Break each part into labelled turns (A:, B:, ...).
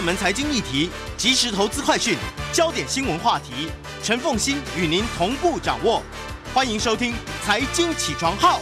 A: 热门财经议题、即时投资快讯、焦点新闻话题，陈凤欣与您同步掌握。欢迎收听《财经起床号》。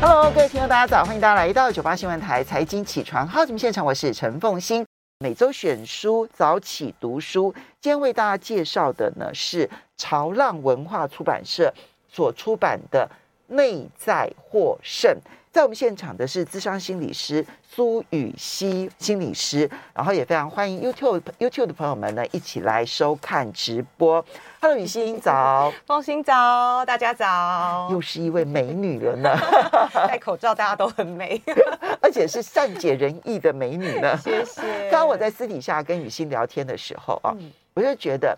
B: Hello，各位听众，大家早！欢迎大家来到九八新闻台《财经起床号》节目现场，我是陈凤欣。每周选书早起读书，今天为大家介绍的呢是潮浪文化出版社所出版的《内在获胜》。在我们现场的是咨商心理师苏予晞心理师，然后也非常欢迎 YouTube YouTube 的朋友们呢一起来收看直播。Hello，雨欣早，
C: 风欣早，大家早，
B: 又是一位美女了呢。
C: 戴口罩，大家都很美，
B: 而且是善解人意的美女呢。
C: 谢谢。
B: 刚刚我在私底下跟雨欣聊天的时候啊，嗯、我就觉得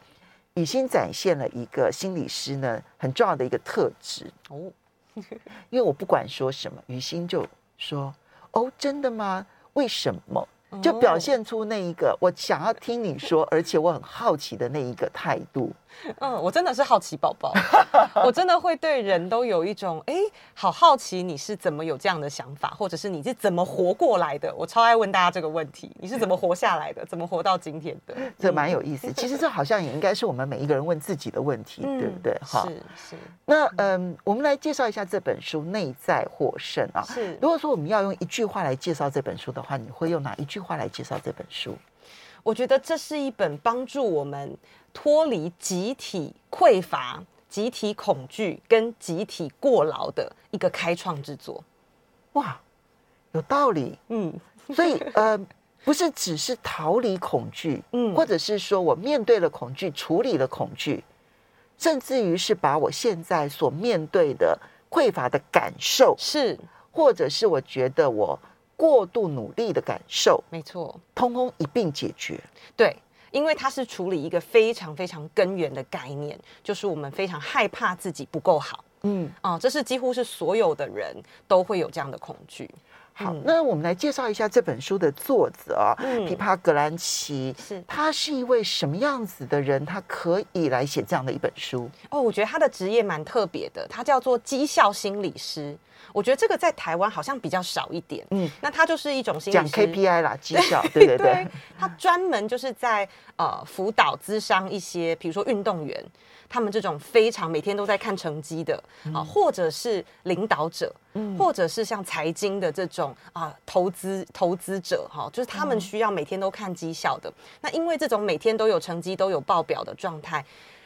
B: 雨欣展现了一个心理师呢很重要的一个特质哦。因为我不管说什么，雨欣就说：“哦，真的吗？为什么？”就表现出那一个我想要听你说，而且我很好奇的那一个态度。
C: 嗯，我真的是好奇宝宝，我真的会对人都有一种哎，好好奇你是怎么有这样的想法，或者是你是怎么活过来的？我超爱问大家这个问题：你是怎么活下来的？怎么活到今天的？
B: 这蛮有意思。其实这好像也应该是我们每一个人问自己的问题，对不对？哈，
C: 是是。
B: 那嗯，我们来介绍一下这本书《内在获胜》啊。是。如果说我们要用一句话来介绍这本书的话，你会用哪一句话来介绍这本书？
C: 我觉得这是一本帮助我们脱离集体匮乏、集体恐惧跟集体过劳的一个开创之作。
B: 哇，有道理。嗯，所以呃，不是只是逃离恐惧，嗯，或者是说我面对了恐惧，处理了恐惧，甚至于是把我现在所面对的匮乏的感受，是，或者是我觉得我。过度努力的感受，
C: 没错，
B: 通通一并解决。
C: 对，因为它是处理一个非常非常根源的概念，就是我们非常害怕自己不够好。嗯，啊，这是几乎是所有的人都会有这样的恐惧。
B: 好，那我们来介绍一下这本书的作者啊，嗯，琵琶格兰奇，是他是一位什么样子的人？他可以来写这样的一本书？
C: 哦，我觉得他的职业蛮特别的，他叫做绩效心理师。我觉得这个在台湾好像比较少一点。嗯，那它就是一种心理师，
B: 讲 KPI 啦，绩效，对对对，对。
C: 他专门就是在呃辅导咨商一些，比如说运动员，他们这种非常每天都在看成绩的啊、呃，或者是领导者，嗯，或者是像财经的这种啊、呃、投资投资者哈、呃，就是他们需要每天都看绩效的。那因为这种每天都有成绩、都有报表的状态，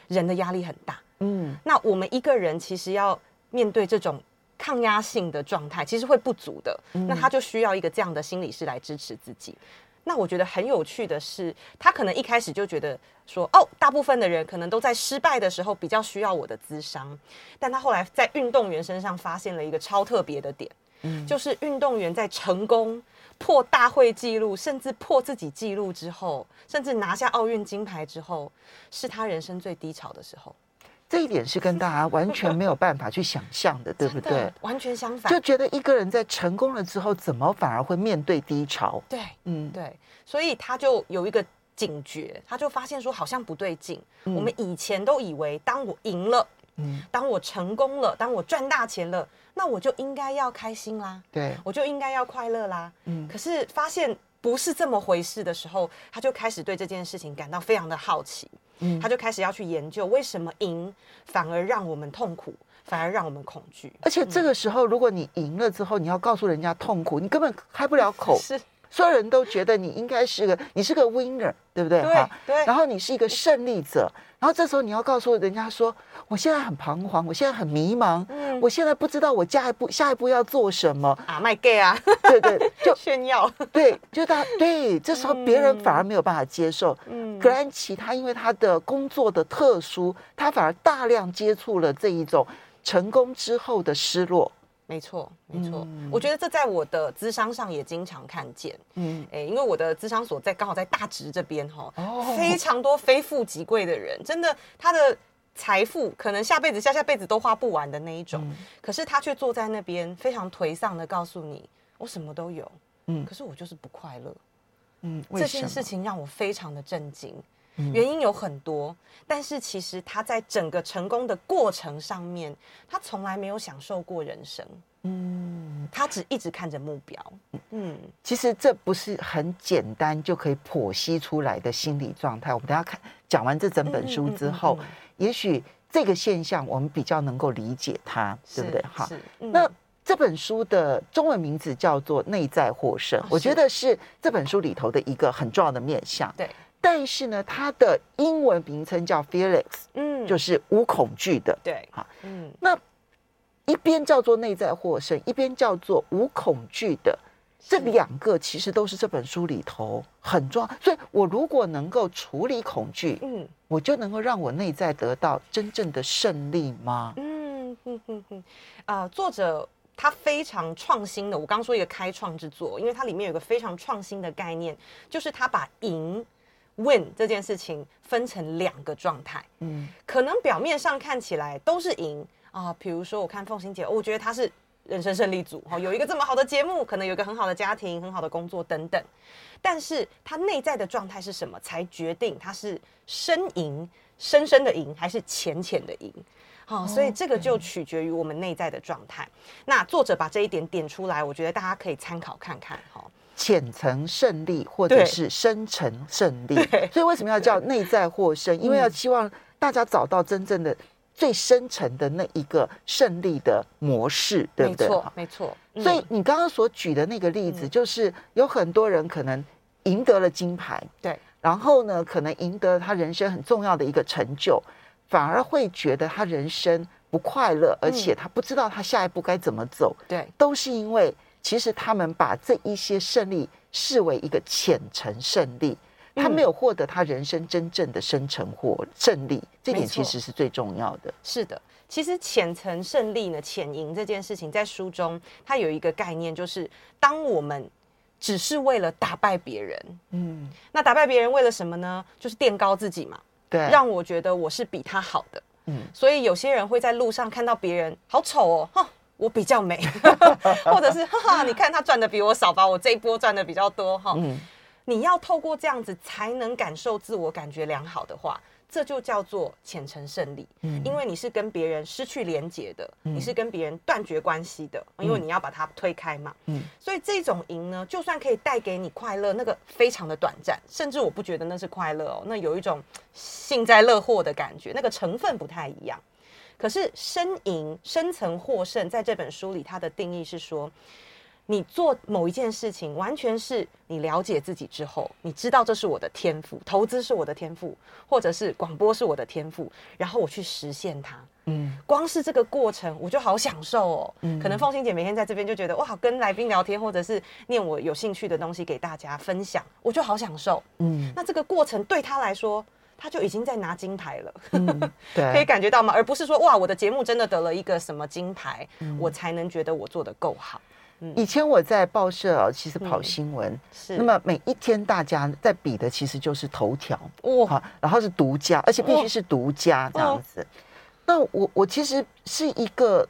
C: 人的压力很大。嗯，那我们一个人其实要面对这种。抗压性的状态其实会不足的，那他就需要一个这样的心理师来支持自己。那我觉得很有趣的是，他可能一开始就觉得说，哦，大部分的人可能都在失败的时候比较需要我的咨商，但他后来在运动员身上发现了一个超特别的点，嗯，就是运动员在成功破大会纪录，甚至破自己纪录之后，甚至拿下奥运金牌之后，是他人生最低潮的时候。
B: 这一点是跟大家完全没有办法去想象的，对不对？
C: 完全相反，
B: 就觉得一个人在成功了之后，怎么反而会面对低潮？
C: 对，嗯，对，所以他就有一个警觉，他就发现说好像不对劲。嗯，我们以前都以为，当我赢了，嗯，当我成功了，当我赚大钱了，那我就应该要开心啦，对，我就应该要快乐啦，嗯，可是发现不是这么回事的时候，他就开始对这件事情感到非常的好奇。嗯，他就开始要去研究为什么赢反而让我们痛苦，反而让我们恐惧。
B: 而且这个时候，如果你赢了之后，你要告诉人家痛苦，你根本开不了口。是。所有人都觉得你应该是个，你是个 winner，对不对？
C: 对，对。
B: 然后你是一个胜利者，然后这时候你要告诉人家说，我现在很彷徨，我现在很迷茫，嗯，我现在不知道我下一步下一步要做什么
C: 啊，my gay 啊，
B: 对对，就
C: 炫耀，
B: 对，就他对，这时候别人反而没有办法接受。嗯，格兰奇他因为他的工作的特殊，他反而大量接触了这一种成功之后的失落。
C: 没错，没错。嗯、我觉得这在我的智商上也经常看见。嗯，哎，因为我的智商所在刚好在大直这边哈，哦、非常多非富即贵的人，真的他的财富可能下辈子、下下辈子都花不完的那一种。嗯、可是他却坐在那边非常颓丧的告诉你：“我什么都有，嗯，可是我就是不快乐。”嗯，这件事情让我非常的震惊。原因有很多，但是其实他在整个成功的过程上面，他从来没有享受过人生。嗯，他只一直看着目标。嗯，
B: 其实这不是很简单就可以剖析出来的心理状态。我们等下看讲完这整本书之后，嗯嗯嗯嗯、也许这个现象我们比较能够理解它，对不对？哈，嗯、那这本书的中文名字叫做《内在获胜》，哦、我觉得是这本书里头的一个很重要的面向。对。但是呢，它的英文名称叫 Fearless，嗯，就是无恐惧的，
C: 对，好，嗯，
B: 那一边叫做内在获胜，一边叫做无恐惧的，这两个其实都是这本书里头很重要。所以我如果能够处理恐惧，嗯，我就能够让我内在得到真正的胜利吗？
C: 嗯哼哼哼，啊，作者他非常创新的，我刚说一个开创之作，因为它里面有一个非常创新的概念，就是他把赢。Win 这件事情分成两个状态，嗯，可能表面上看起来都是赢。啊，比如说我看凤欣姐，我觉得她是人生胜利组，哈，有一个这么好的节目，可能有一个很好的家庭、很好的工作等等，但是她内在的状态是什么，才决定她是深赢、深深的赢，还是浅浅的赢，好，所以这个就取决于我们内在的状态。那作者把这一点点出来，我觉得大家可以参考看看，哈。
B: 浅层胜利，或者是深层胜利，所以为什么要叫内在获胜？因为要希望大家找到真正的最深层的那一个胜利的模式，对不对？
C: 没错，没错。
B: 嗯、所以你刚刚所举的那个例子，就是有很多人可能赢得了金牌，对，然后呢，可能赢得他人生很重要的一个成就，反而会觉得他人生不快乐，而且他不知道他下一步该怎么走，对，都是因为。其实他们把这一些胜利视为一个浅层胜利，他没有获得他人生真正的深层或胜利，这点其实是最重要的。
C: 是的，其实浅层胜利呢，浅赢这件事情，在书中它有一个概念，就是当我们只是为了打败别人，嗯，那打败别人为了什么呢？就是垫高自己嘛，对，让我觉得我是比他好的，嗯，所以有些人会在路上看到别人好丑哦，哈。我比较美，或者是哈哈，你看他赚的比我少吧，我这一波赚的比较多哈。嗯，你要透过这样子才能感受自我感觉良好的话，这就叫做浅层胜利。嗯，因为你是跟别人失去连结的，嗯、你是跟别人断绝关系的，因为你要把它推开嘛。嗯，所以这种赢呢，就算可以带给你快乐，那个非常的短暂，甚至我不觉得那是快乐哦，那有一种幸灾乐祸的感觉，那个成分不太一样。可是深赢、深层获胜，在这本书里，它的定义是说，你做某一件事情，完全是你了解自己之后，你知道这是我的天赋，投资是我的天赋，或者是广播是我的天赋，然后我去实现它。嗯，光是这个过程，我就好享受哦。嗯，可能凤欣姐每天在这边就觉得哇，跟来宾聊天，或者是念我有兴趣的东西给大家分享，我就好享受。嗯，那这个过程对她来说。他就已经在拿金牌了，嗯、对，可以感觉到吗？而不是说哇，我的节目真的得了一个什么金牌，嗯、我才能觉得我做的够好。嗯、以
B: 前我在报社其实跑新闻，嗯、是。那么每一天大家在比的其实就是头条哇，然后是独家，而且必须是独家这样子。那我我其实是一个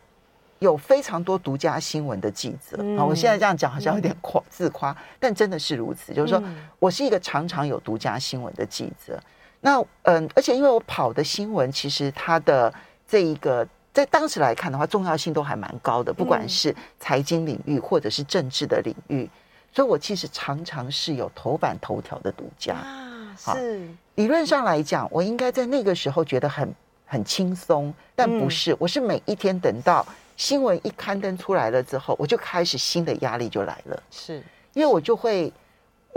B: 有非常多独家新闻的记者啊，嗯、我现在这样讲好像有点夸自夸，嗯、但真的是如此，就是说我是一个常常有独家新闻的记者。那嗯，而且因为我跑的新闻，其实它的这一个在当时来看的话，重要性都还蛮高的，不管是财经领域或者是政治的领域，所以我其实常常是有头版头条的独家啊。是理论上来讲，我应该在那个时候觉得很很轻松，但不是，我是每一天等到新闻一刊登出来了之后，我就开始新的压力就来了，是因为我就会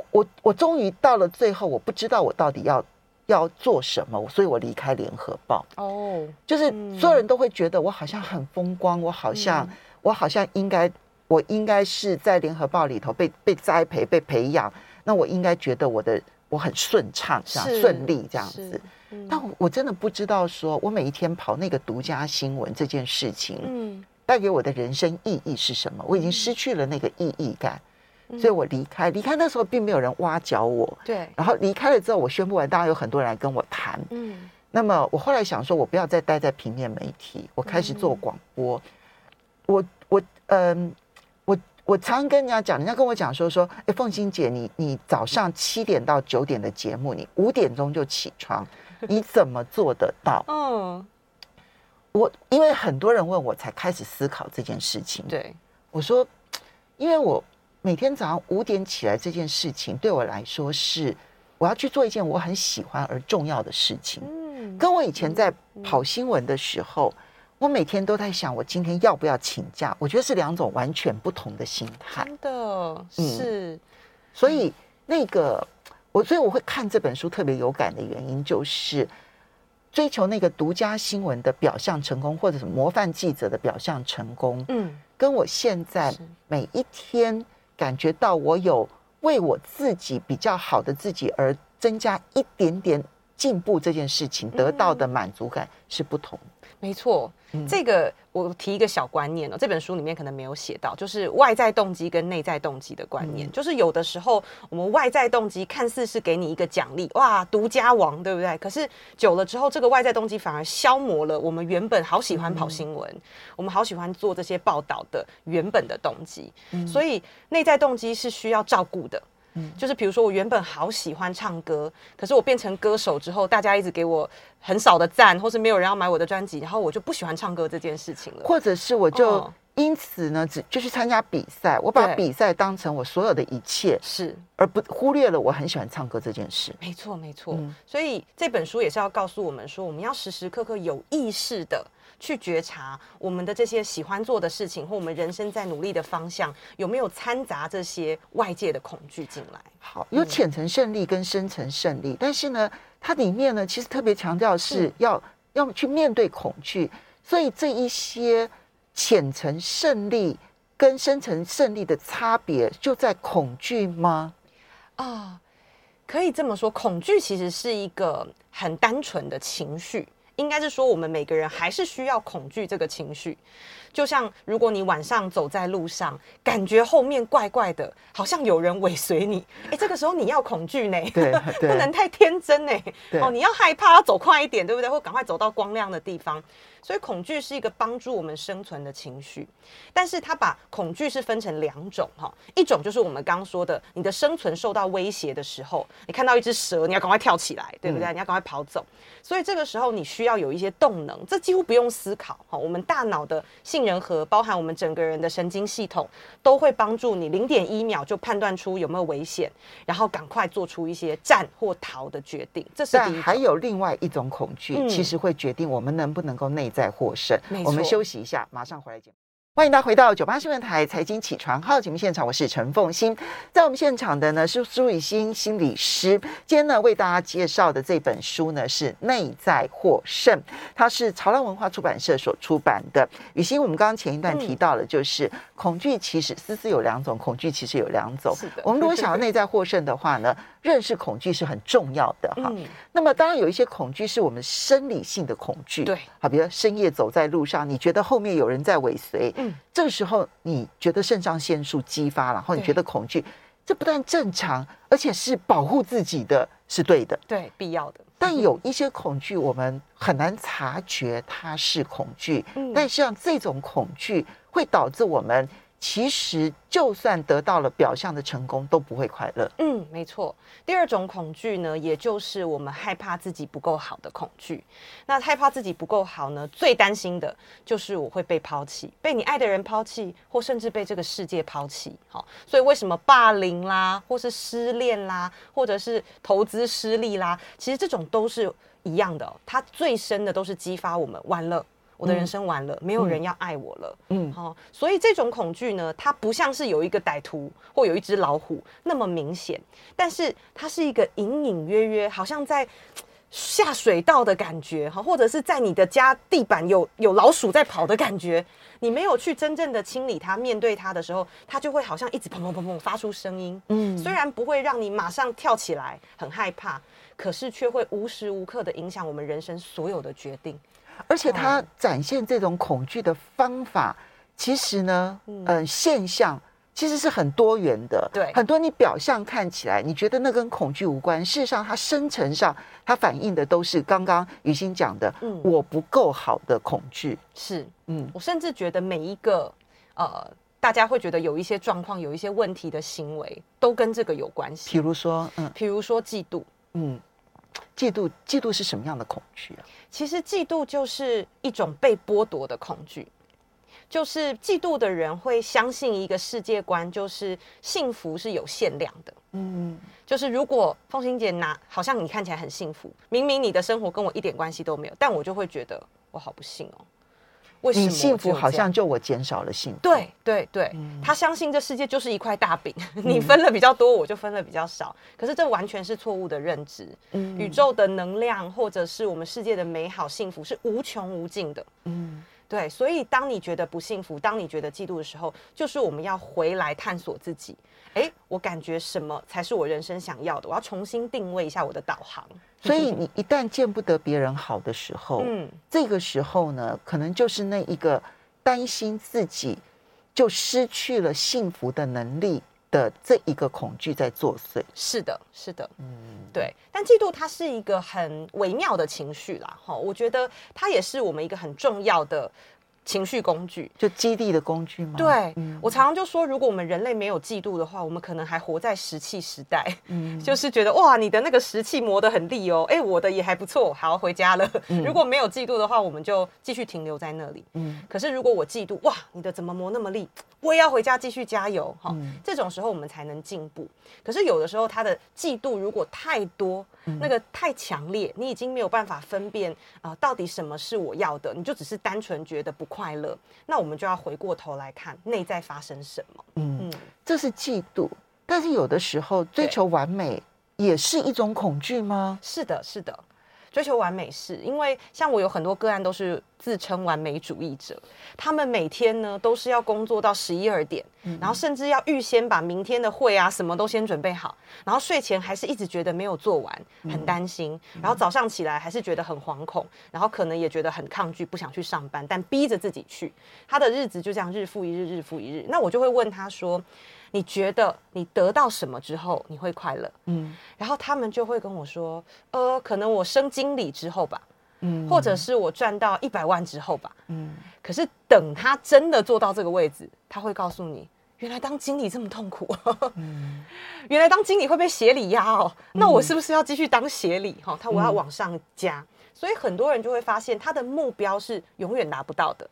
B: 我我终于到了最后，我不知道我到底要。要做什么？所以我离开联合报。哦，就是所有人都会觉得我好像很风光，我好像我好像应该，我应该是在联合报里头被被栽培、被培养。那我应该觉得我的我很顺畅，这样顺利这样子。但我真的不知道，说我每一天跑那个独家新闻这件事情，嗯，带给我的人生意义是什么？我已经失去了那个意义感，嗯、所以我离开。离开那时候并没有人挖角我，对。然后离开了之后，我宣布完，当然有很多人来跟我谈。嗯。那么我后来想说，我不要再待在平面媒体，我开始做广播。嗯、我我嗯，我我常常跟人家讲，人家跟我讲说说，哎，凤欣姐，你你早上七点到九点的节目，你五点钟就起床，你怎么做得到？嗯。我因为很多人问我，才开始思考这件事情。对，我说，因为我每天早上五点起来这件事情，对我来说是我要去做一件我很喜欢而重要的事情。嗯，跟我以前在跑新闻的时候，我每天都在想，我今天要不要请假？我觉得是两种完全不同的心态。真的是，嗯，所以那个我，所以我会看这本书特别有感的原因就是。追求那个独家新闻的表象成功，或者是模范记者的表象成功，嗯，跟我现在每一天感觉到我有为我自己比较好的自己而增加一点点进步这件事情得到的满足感是不同。没错。这个我提一个小观念哦，这本书里面可能没有写到，就是外在动机跟内在动机的观念。就是有的时候我们外在动机看似是给你一个奖励，哇，独家王，对不对？可是久了之后，这个外在动机反而消磨了我们原本好喜欢跑新闻，我们好喜欢做这些报道的原本的动机。所以内在动机是需要照顾的。嗯，就是比如说，我原本好喜欢唱歌，可是我变成歌手之后，大家一直给我很少的赞，或是没有人要买我的专辑，然后我就不喜欢唱歌这件事情了。或者是我就因此呢，只就去参加比赛，我把比赛当成我所有的一切，是而不忽略了我很喜欢唱歌这件事。没错，没错。嗯，所以这本书也是要告诉我们说，我们要时时刻刻有意识的。去觉察我们的这些喜欢做的事情，或我们人生在努力的方向，有没有掺杂这些外界的恐惧进来？好，有浅层胜利跟深层胜利，但是呢，它里面呢，其实特别强调是要要去面对恐惧，所以这一些浅层胜利跟深层胜利的差别就在恐惧吗？啊，可以这么说，恐惧其实是一个很单纯的情绪。应该是说，我们每个人还是需要恐惧这个情绪。就像如果你晚上走在路上，感觉后面怪怪的，好像有人尾随你，哎，这个时候你要恐惧呢，对，对，不能太天真呢。哦，你要害怕，要走快一点，对不对？或赶快走到光亮的地方。所以恐惧是一个帮助我们生存的情绪，但是它把恐惧是分成两种哈，一种就是我们刚刚说的，你的生存受到威胁的时候，你看到一只蛇，你要赶快跳起来，对不对？你要赶快跑走。所以这个时候你需要有一些动能，这几乎不用思考哈，我们大脑的杏仁核，包含我们整个人的神经系统，都会帮助你零点一秒就判断出有没有危险，然后赶快做出一些战或逃的决定。这是第一种。但还有另外一种恐惧，其实会决定我们能不能够内在获胜。我们休息一下，马上回来见。欢迎大家回到九八新闻台财经起床号节目现场，我是陈凤欣。在我们现场的呢是苏雨欣心理师。今天呢为大家介绍的这本书呢是《内在获胜》，它是潮浪文化出版社所出版的。雨欣，我们刚刚前一段提到了，就是、嗯、恐惧其实思思有两种，恐惧其实有两种。是的。我们如果想要内在获胜的话呢，认识恐惧是很重要的哈。嗯、那么当然有一些恐惧是我们生理性的恐惧，对。好，比如深夜走在路上，你觉得后面有人在尾随。嗯，这个时候你觉得肾上腺素激发，然后你觉得恐惧，这不但正常，而且是保护自己的，是对的，对，必要的。但有一些恐惧，我们很难察觉它是恐惧，嗯，但像这种恐惧会导致我们。其实，就算得到了表象的成功，都不会快乐。嗯，没错。第二种恐惧呢，也就是我们害怕自己不够好的恐惧。那害怕自己不够好呢，最担心的就是我会被抛弃，被你爱的人抛弃，或甚至被这个世界抛弃。好，所以为什么霸凌啦，或是失恋啦，或者是投资失利啦，其实这种都是一样的。它最深的都是激发我们完了。我的人生完了，嗯、没有人要爱我了。嗯，好、哦，所以这种恐惧呢，它不像是有一个歹徒或有一只老虎那么明显，但是它是一个隐隐约约，好像在下水道的感觉，哈，或者是在你的家地板有有老鼠在跑的感觉。你没有去真正的清理它，面对它的时候，它就会好像一直砰砰砰砰发出声音。嗯，虽然不会让你马上跳起来很害怕，可是却会无时无刻的影响我们人生所有的决定。而且他展现这种恐惧的方法，其实呢，嗯、呃，现象其实是很多元的。
C: 对，
B: 很多你表象看起来你觉得那跟恐惧无关，事实上它深层上它反映的都是刚刚雨欣讲的，嗯，我不够好的恐惧。
C: 是，嗯，我甚至觉得每一个呃，大家会觉得有一些状况、有一些问题的行为，都跟这个有关系。
B: 比如说，嗯，
C: 比如说嫉妒，
B: 嗯。嫉妒，嫉妒是什么样的恐惧啊？
C: 其实嫉妒就是一种被剥夺的恐惧，就是嫉妒的人会相信一个世界观，就是幸福是有限量的。嗯，就是如果凤欣姐拿，好像你看起来很幸福，明明你的生活跟我一点关系都没有，但我就会觉得我好不幸哦。
B: 你幸福好像就我减少了幸福。
C: 对对对，嗯、他相信这世界就是一块大饼，你分了比较多，我就分了比较少。可是这完全是错误的认知。嗯、宇宙的能量或者是我们世界的美好幸福是无穷无尽的。嗯。对，所以当你觉得不幸福，当你觉得嫉妒的时候，就是我们要回来探索自己。哎，我感觉什么才是我人生想要的？我要重新定位一下我的导航。
B: 所以你一旦见不得别人好的时候，嗯，这个时候呢，可能就是那一个担心自己就失去了幸福的能力的这一个恐惧在作祟。
C: 是的，是的，嗯，对。但嫉妒它是一个很微妙的情绪啦，哈，我觉得它也是我们一个很重要的。情绪工具，
B: 就基地的工具吗？
C: 对，嗯、我常常就说，如果我们人类没有嫉妒的话，我们可能还活在石器时代。嗯，就是觉得哇，你的那个石器磨得很利哦，哎，我的也还不错，好，回家了。嗯、如果没有嫉妒的话，我们就继续停留在那里。嗯，可是如果我嫉妒，哇，你的怎么磨那么利？我也要回家继续加油。哈、嗯，这种时候我们才能进步。可是有的时候，他的嫉妒如果太多，嗯、那个太强烈，你已经没有办法分辨啊、呃，到底什么是我要的，你就只是单纯觉得不快乐，那我们就要回过头来看内在发生什么。嗯嗯，
B: 这是嫉妒，但是有的时候追求完美也是一种恐惧吗？
C: 是的，是的。追求完美是因为像我有很多个案都是自称完美主义者，他们每天呢都是要工作到十一二点，然后甚至要预先把明天的会啊什么都先准备好，然后睡前还是一直觉得没有做完，很担心，然后早上起来还是觉得很惶恐，然后可能也觉得很抗拒，不想去上班，但逼着自己去，他的日子就这样日复一日，日复一日。那我就会问他说。你觉得你得到什么之后你会快乐？嗯，然后他们就会跟我说，呃，可能我升经理之后吧，嗯，或者是我赚到一百万之后吧，嗯。可是等他真的做到这个位置，他会告诉你，原来当经理这么痛苦，嗯，原来当经理会被协理压哦，那我是不是要继续当协理？哈，他我要往上加，所以很多人就会发现他的目标是永远达不到的。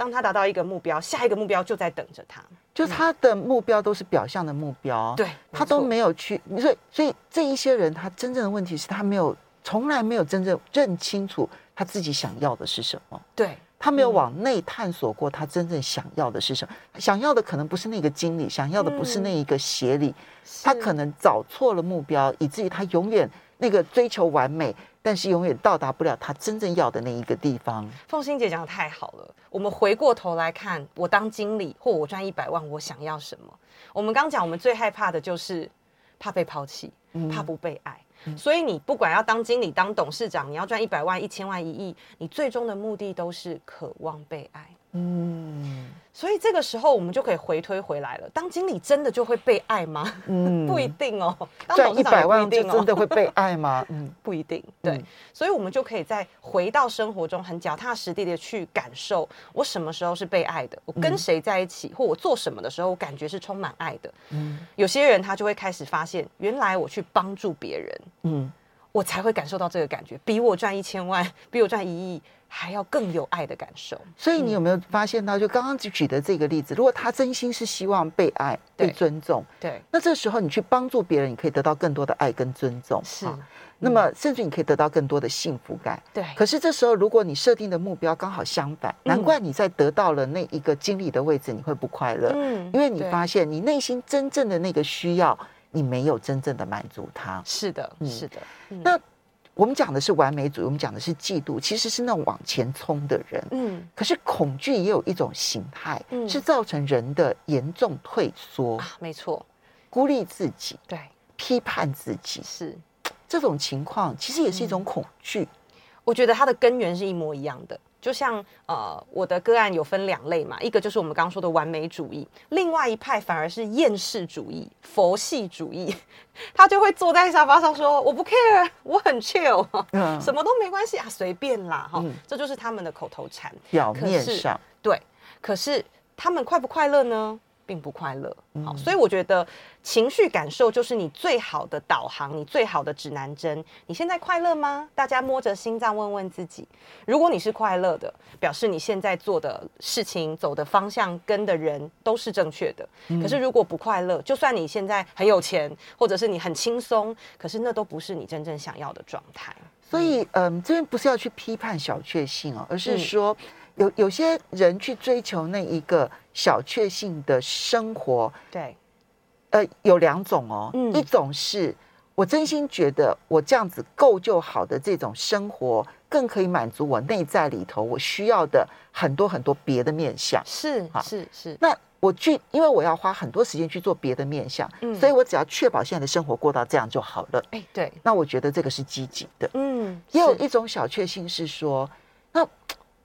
C: 当他达到一个目标，下一个目标就在等着他。
B: 就他的目标都是表象的目标，
C: 对，
B: 他都没有去。所以，所以这一些人，他真正的问题是他没有，从来没有真正认清楚他自己想要的是什么。
C: 对，
B: 他没有往内探索过，他真正想要的是什么。嗯、想要的可能不是那个经理，想要的不是那一个协理，嗯、他可能找错了目标，以至于他永远那个追求完美。但是永远到达不了他真正要的那一个地方。
C: 凤欣姐讲的太好了，我们回过头来看，我当经理或我赚一百万，我想要什么？我们刚讲，我们最害怕的就是怕被抛弃，怕不被爱。嗯、所以你不管要当经理、当董事长，你要赚一百万、一千万、一亿，你最终的目的都是渴望被爱。嗯，所以这个时候我们就可以回推回来了。当经理真的就会被爱吗？嗯，不一定哦。
B: 赚一百万就真的会被爱吗？嗯，
C: 不一定。对，嗯、所以我们就可以再回到生活中，很脚踏实地的去感受，我什么时候是被爱的？我跟谁在一起，嗯、或我做什么的时候，我感觉是充满爱的。嗯，有些人他就会开始发现，原来我去帮助别人，嗯，我才会感受到这个感觉，比我赚一千万，比我赚一亿。还要更有爱的感受，
B: 所以你有没有发现到，就刚刚举的这个例子，如果他真心是希望被爱、被尊重，
C: 对，
B: 那这时候你去帮助别人，你可以得到更多的爱跟尊重，
C: 是。
B: 那么甚至你可以得到更多的幸福感，
C: 对。
B: 可是这时候，如果你设定的目标刚好相反，难怪你在得到了那一个经理的位置，你会不快乐，嗯，因为你发现你内心真正的那个需要，你没有真正的满足他。
C: 是的，是的。
B: 那。我们讲的是完美主义，我们讲的是嫉妒，其实是那种往前冲的人。嗯，可是恐惧也有一种形态，嗯，是造成人的严重退缩
C: 啊，没错，
B: 孤立自己，
C: 对，
B: 批判自己，
C: 是
B: 这种情况，其实也是一种恐惧。
C: 我觉得它的根源是一模一样的。就像呃，我的个案有分两类嘛，一个就是我们刚刚说的完美主义，另外一派反而是厌世主义、佛系主义，他就会坐在沙发上说：“我不 care，我很 chill，、嗯、什么都没关系啊，随便啦。”哈、嗯，这就是他们的口头禅。
B: 表面上
C: 对，可是他们快不快乐呢？并不快乐，好，所以我觉得情绪感受就是你最好的导航，你最好的指南针。你现在快乐吗？大家摸着心脏问问自己。如果你是快乐的，表示你现在做的事情、走的方向、跟的人都是正确的。可是如果不快乐，就算你现在很有钱，或者是你很轻松，可是那都不是你真正想要的状态。
B: 所以，嗯，这边不是要去批判小确幸哦，而是说。有有些人去追求那一个小确幸的生活，
C: 对，
B: 呃，有两种哦，嗯，一种是我真心觉得我这样子够就好的这种生活，更可以满足我内在里头我需要的很多很多别的面向，
C: 是是是。
B: 那我去，因为我要花很多时间去做别的面向，嗯，所以我只要确保现在的生活过到这样就好了。
C: 哎，对，
B: 那我觉得这个是积极的，嗯，也有一种小确幸是说，那。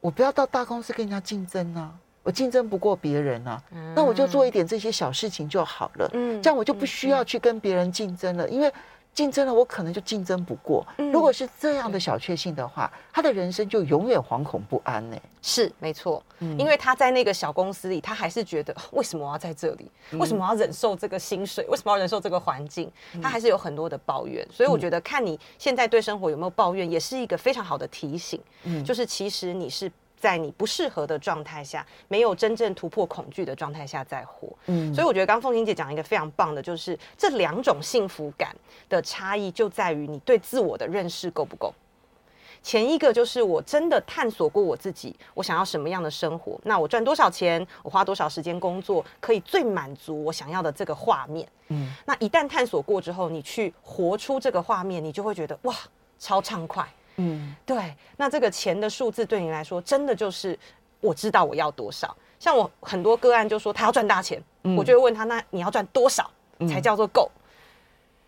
B: 我不要到大公司跟人家竞争啊，我竞争不过别人啊，嗯、那我就做一点这些小事情就好了。嗯，这样我就不需要去跟别人竞争了，嗯、因为竞争了我可能就竞争不过。嗯、如果是这样的小确幸的话，嗯、他的人生就永远惶恐不安呢、欸。
C: 是没错，嗯、因为他在那个小公司里，他还是觉得为什么我要在这里？为什么要忍受这个薪水？为什么要忍受这个环境？他还是有很多的抱怨。所以我觉得看你现在对生活有没有抱怨，也是一个非常好的提醒。嗯，就是其实你是。在你不适合的状态下，没有真正突破恐惧的状态下再活，嗯，所以我觉得刚凤琴姐讲一个非常棒的，就是这两种幸福感的差异就在于你对自我的认识够不够。前一个就是我真的探索过我自己，我想要什么样的生活，那我赚多少钱，我花多少时间工作，可以最满足我想要的这个画面，嗯，那一旦探索过之后，你去活出这个画面，你就会觉得哇，超畅快。嗯，对，那这个钱的数字对你来说，真的就是我知道我要多少。像我很多个案就说他要赚大钱，嗯、我就会问他，那你要赚多少才叫做够？嗯、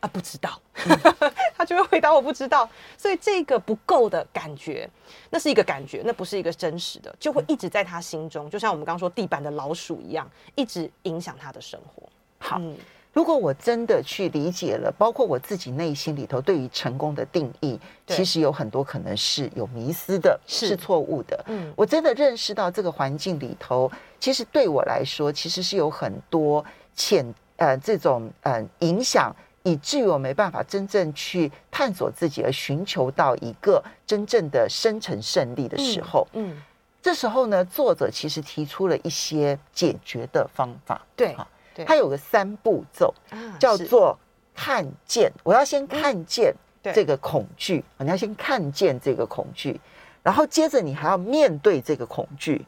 C: 啊，不知道，嗯、他就会回答我不知道。所以这个不够的感觉，那是一个感觉，那不是一个真实的，就会一直在他心中，就像我们刚刚说地板的老鼠一样，一直影响他的生活。
B: 好。嗯如果我真的去理解了，包括我自己内心里头对于成功的定义，其实有很多可能是有迷失的，是，错误的。嗯，我真的认识到这个环境里头，其实对我来说，其实是有很多潜呃这种呃影响，以至于我没办法真正去探索自己，而寻求到一个真正的生存胜利的时候。嗯，嗯这时候呢，作者其实提出了一些解决的方法。
C: 对。
B: 它有个三步骤，叫做看见。我要先看见这个恐惧，你要先看见这个恐惧，然后接着你还要面对这个恐惧，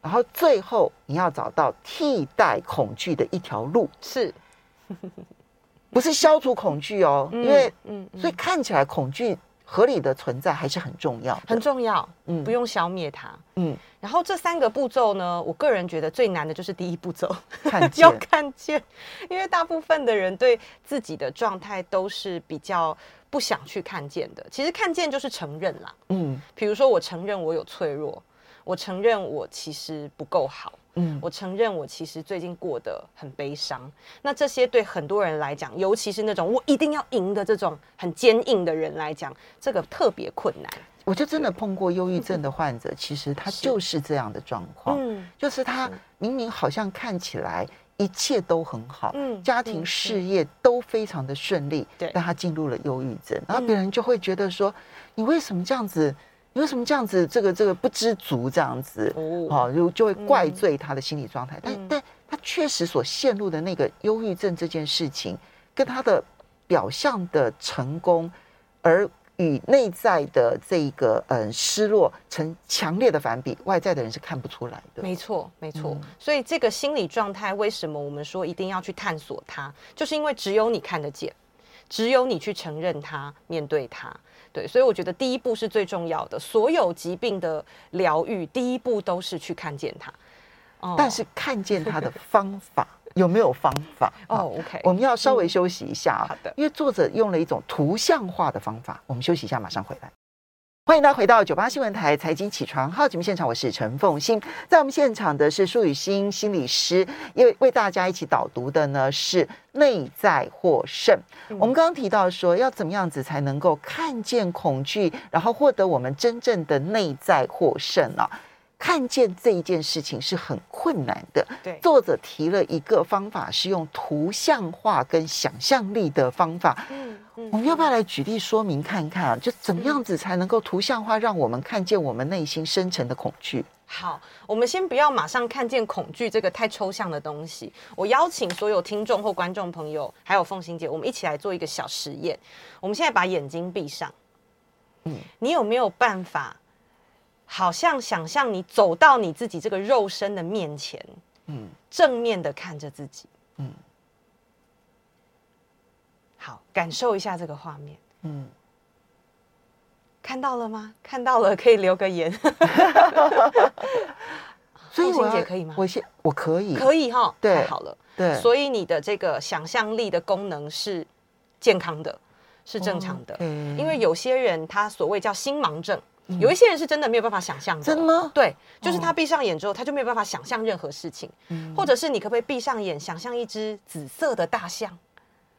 B: 然后最后你要找到替代恐惧的一条路。
C: 是，
B: 不是消除恐惧哦？因为嗯，所以看起来恐惧。合理的存在还是很重要，
C: 很重要。嗯，不用消灭它。嗯，然后这三个步骤呢，我个人觉得最难的就是第一步骤，看见 要看见，因为大部分的人对自己的状态都是比较不想去看见的。其实看见就是承认啦。嗯，比如说我承认我有脆弱，我承认我其实不够好。嗯，我承认我其实最近过得很悲伤。那这些对很多人来讲，尤其是那种我一定要赢的这种很坚硬的人来讲，这个特别困难。
B: 我就真的碰过忧郁症的患者，其实他就是这样的状况。嗯，就是他明明好像看起来一切都很好，嗯，家庭事业都非常的顺利，对，但他进入了忧郁症，然后别人就会觉得说，你为什么这样子？你为什么这样子？这个这个不知足这样子，哦，就就会怪罪他的心理状态。但但他确实所陷入的那个忧郁症这件事情，跟他的表象的成功，而与内在的这个嗯失落成强烈的反比，外在的人是看不出来的。
C: 没错，没错。所以这个心理状态，为什么我们说一定要去探索它？就是因为只有你看得见，只有你去承认它，面对它。对，所以我觉得第一步是最重要的。所有疾病的疗愈，第一步都是去看见它。
B: 哦，但是看见它的 方法有没有方法？
C: 哦，OK，
B: 我们要稍微休息一下啊。好的，因为作者用了一种图像化的方法。我们休息一下，马上回来。欢迎大家回到九八新闻台财经起床号节目现场，我是陈凤欣，在我们现场的是舒雨欣心理师，因为为大家一起导读的呢是内在获胜。嗯、我们刚刚提到说，要怎么样子才能够看见恐惧，然后获得我们真正的内在获胜呢、啊？看见这一件事情是很困难的。
C: 对，
B: 作者提了一个方法，是用图像化跟想象力的方法。嗯，嗯，我们要不要来举例说明看看啊？就怎么样子才能够图像化，让我们看见我们内心深层的恐惧？
C: 好，我们先不要马上看见恐惧这个太抽象的东西。我邀请所有听众或观众朋友，还有凤馨姐，我们一起来做一个小实验。我们现在把眼睛闭上。嗯，你有没有办法？好像想象你走到你自己这个肉身的面前，嗯，正面的看着自己，嗯，好，感受一下这个画面，嗯，看到了吗？看到了，可以留个言。
B: 所以，
C: 凤馨姐可以吗？
B: 我先，我可以，
C: 可以哈，
B: 对，
C: 太好了，
B: 对，
C: 所以你的这个想象力的功能是健康的，是正常的，因为有些人他所谓叫心盲症。有一些人是真的没有办法想象的。
B: 真的吗？
C: 对，就是他闭上眼之后，他就没有办法想象任何事情。嗯，或者是你可不可以闭上眼，想象一只紫色的大象？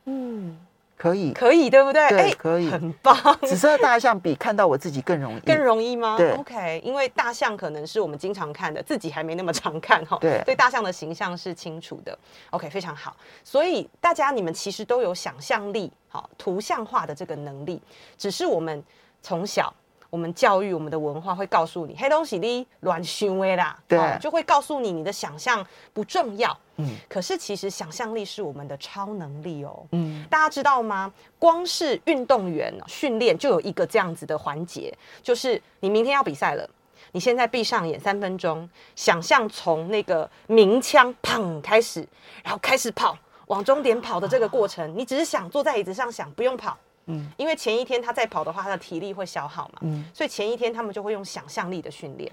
C: 嗯，
B: 可以，
C: 可以，对不对？
B: 对，可以，
C: 很棒。
B: 紫色的大象比看到我自己更容易，
C: 更容易吗？
B: 对
C: ，OK，因为大象可能是我们经常看的，自己还没那么常看哈。
B: 对，
C: 对，大象的形象是清楚的。OK，非常好。所以大家你们其实都有想象力，好，图像化的这个能力，只是我们从小。我们教育我们的文化会告诉你，黑东西你乱行为啦，
B: 对、
C: 哦，就会告诉你你的想象不重要。嗯，可是其实想象力是我们的超能力哦。嗯，大家知道吗？光是运动员训练就有一个这样子的环节，就是你明天要比赛了，你现在闭上眼三分钟，想象从那个鸣枪砰开始，然后开始跑往终点跑的这个过程，啊、你只是想坐在椅子上想，不用跑。嗯，因为前一天他在跑的话，他的体力会消耗嘛，嗯，所以前一天他们就会用想象力的训练。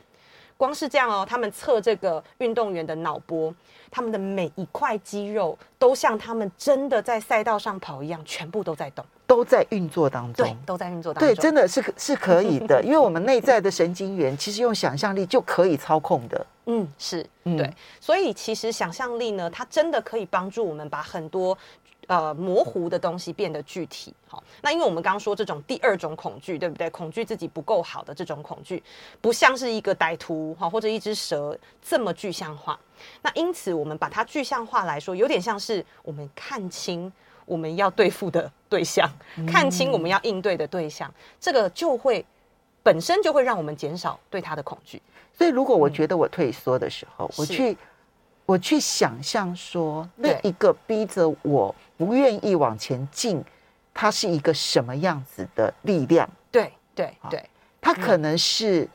C: 光是这样哦，他们测这个运动员的脑波，他们的每一块肌肉都像他们真的在赛道上跑一样，全部都在动，
B: 都在运作当中，
C: 对，都在运作当中，
B: 对，真的是是可以的，因为我们内在的神经元其实用想象力就可以操控的。
C: 嗯，是，对，所以其实想象力呢，它真的可以帮助我们把很多。呃，模糊的东西变得具体。好，那因为我们刚刚说这种第二种恐惧，对不对？恐惧自己不够好的这种恐惧，不像是一个歹徒哈，或者一只蛇这么具象化。那因此，我们把它具象化来说，有点像是我们看清我们要对付的对象，看清我们要应对的对象，这个就会本身就会让我们减少对他的恐惧。
B: 所以，如果我觉得我退缩的时候，我去我去想象说，那一个逼着我。不愿意往前进，它是一个什么样子的力量？
C: 对对对，
B: 它可能是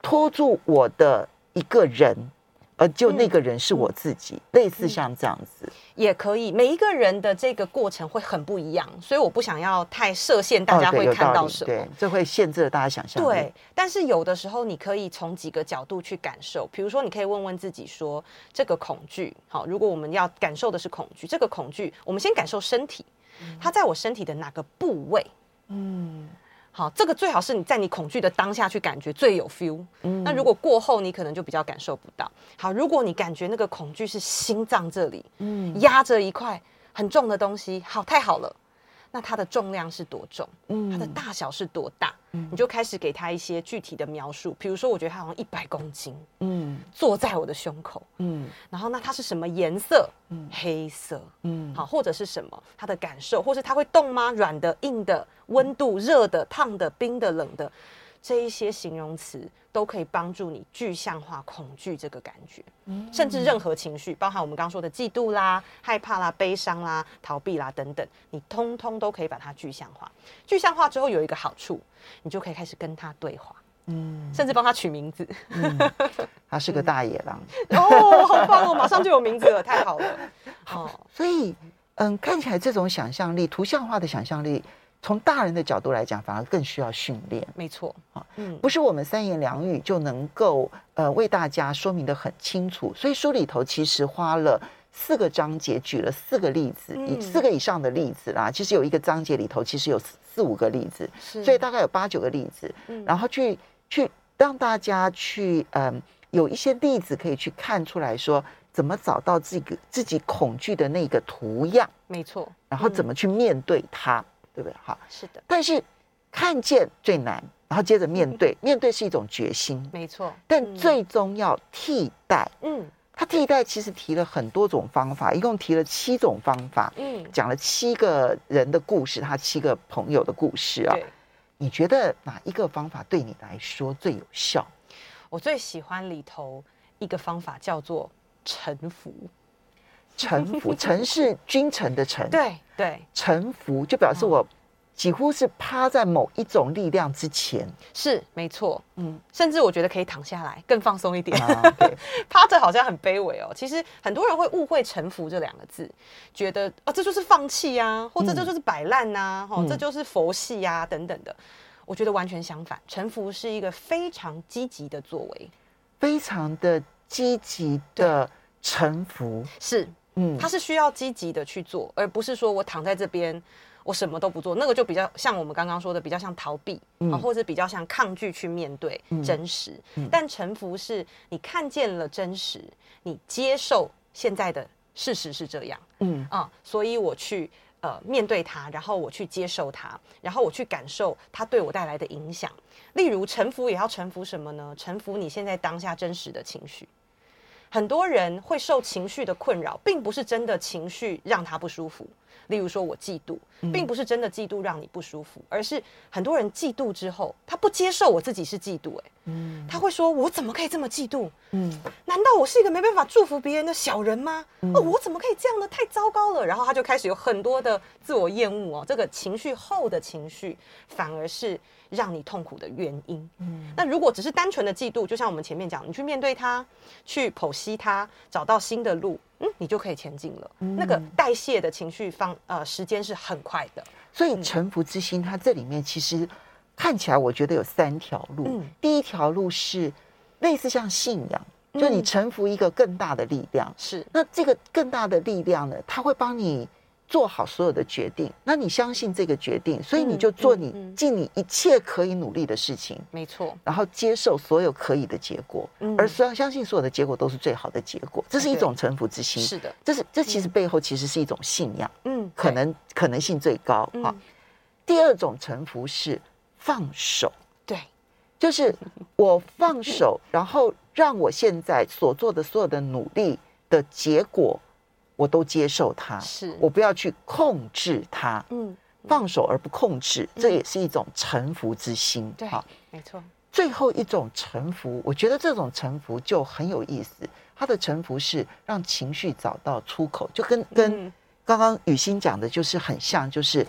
B: 拖住我的一个人，而就那个人是我自己，类似像这样子
C: 也可以。每一个人的这个过程会很不一样，所以我不想要太设限，大家会看到什么？
B: 对，这会限制了大家想象。
C: 对，但是有的时候你可以从几个角度去感受，比如说你可以问问自己说，这个恐惧，好，如果我们要感受的是恐惧，这个恐惧，我们先感受身体，它在我身体的哪个部位？嗯。好，这个最好是你在你恐惧的当下去感觉最有 feel。嗯，那如果过后你可能就比较感受不到。好，如果你感觉那个恐惧是心脏这里，嗯，压着一块很重的东西，好，太好了。那它的重量是多重？嗯，它的大小是多大？嗯，你就开始给他一些具体的描述。比如说，我觉得它好像一百公斤，嗯，坐在我的胸口，嗯，然后那它是什么颜色？嗯，黑色，嗯，好，或者是什么？它的感受，或是它会动吗？软的、硬的，温度、热的、烫的、冰的、冷的。这一些形容词都可以帮助你具象化恐惧这个感觉，甚至任何情绪，包含我们刚刚说的嫉妒啦、害怕啦、悲伤啦、逃避啦等等，你通通都可以把它具象化。具象化之后有一个好处，你就可以开始跟他对话，嗯，甚至帮他取名字。
B: 嗯，他是个大野狼。
C: 哦，好棒哦，马上就有名字了，太好了。
B: 好，所以嗯，看起来这种想象力、图像化的想象力。从大人的角度来讲，反而更需要训练。
C: 没错，啊，嗯，
B: 不是我们三言两语就能够呃为大家说明的很清楚。所以书里头其实花了四个章节举了四个例子，以、嗯、四个以上的例子啦。其实有一个章节里头，其实有四四五个例子，所以大概有八九个例子。嗯、然后去去让大家去嗯，有一些例子可以去看出来说，怎么找到自己自己恐惧的那个图样。
C: 没错。
B: 然后怎么去面对它，嗯、对不对？好，
C: 是的。
B: 但是看见最难。然后接着面对，面对是一种决心，
C: 没错。
B: 但最终要替代，
C: 嗯，
B: 他替代其实提了很多种方法，一共提了七种方法，嗯，讲了七个人的故事，他七个朋友的故事啊。你觉得哪一个方法对你来说最有效？
C: 我最喜欢里头一个方法叫做臣服。
B: 臣服，臣是君臣的臣，
C: 对对，
B: 臣服就表示我。几乎是趴在某一种力量之前，
C: 是没错，嗯，甚至我觉得可以躺下来更放松一点，
B: 啊、
C: 趴着好像很卑微哦。其实很多人会误会“臣服”这两个字，觉得啊，这就是放弃啊，或者这就是摆烂呐、啊，哈、嗯，这就是佛系呀、啊，等等的。我觉得完全相反，臣服是一个非常积极的作为，
B: 非常的积极的臣服，
C: 是，嗯，它是需要积极的去做，而不是说我躺在这边。我什么都不做，那个就比较像我们刚刚说的，比较像逃避，嗯、或者比较像抗拒去面对真实。嗯嗯、但臣服是你看见了真实，你接受现在的事实是这样，嗯啊，所以我去呃面对它，然后我去接受它，然后我去感受它对我带来的影响。例如臣服也要臣服什么呢？臣服你现在当下真实的情绪。很多人会受情绪的困扰，并不是真的情绪让他不舒服。例如说，我嫉妒，并不是真的嫉妒让你不舒服，而是很多人嫉妒之后，他不接受我自己是嫉妒，哎，嗯，他会说，我怎么可以这么嫉妒？嗯，难道我是一个没办法祝福别人的小人吗？哦，我怎么可以这样呢？太糟糕了。然后他就开始有很多的自我厌恶哦，这个情绪后的情绪，反而是让你痛苦的原因。嗯，那如果只是单纯的嫉妒，就像我们前面讲，你去面对它，去剖析它，找到新的路。嗯，你就可以前进了。嗯、那个代谢的情绪方呃时间是很快的，
B: 所以臣服之心，它这里面其实看起来，我觉得有三条路。嗯、第一条路是类似像信仰，就你臣服一个更大的力量。是、嗯，那这个更大的力量呢，它会帮你。做好所有的决定，那你相信这个决定，所以你就做你尽你一切可以努力的事情，
C: 没错。
B: 然后接受所有可以的结果，而虽然相信所有的结果都是最好的结果，这是一种臣服之心。
C: 是的，
B: 这是这其实背后其实是一种信仰，嗯，可能可能性最高。啊，第二种臣服是放手，
C: 对，
B: 就是我放手，然后让我现在所做的所有的努力的结果。我都接受它，是。我不要去控制它，嗯，放手而不控制，嗯、这也是一种臣服之心，
C: 对，好，没错。
B: 最后一种臣服，我觉得这种臣服就很有意思。他的臣服是让情绪找到出口，就跟跟刚刚雨欣讲的，就是很像，就是，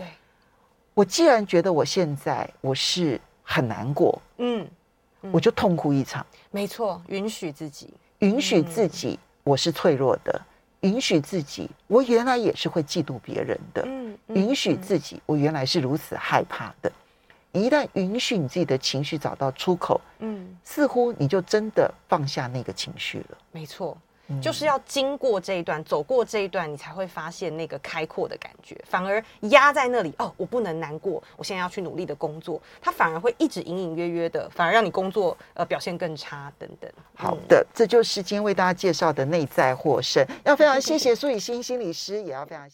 B: 我既然觉得我现在我是很难过，嗯，嗯。我就痛哭一场，
C: 没错，允许自己，
B: 允许自己，我是脆弱的。允许自己，我原来也是会嫉妒别人的。嗯，嗯，允许自己，我原来是如此害怕的。一旦允许你自己的情绪找到出口，嗯，似乎你就真的放下那个情绪了。
C: 没错。就是要经过这一段，走过这一段，你才会发现那个开阔的感觉。反而压在那里，哦，我不能难过，我现在要去努力的工作，它反而会一直隐隐约约的，反而让你工作呃表现更差等等。
B: 好的，这就是今天为大家介绍的内在获胜。要非常谢谢苏以欣心理师，也要非常谢谢。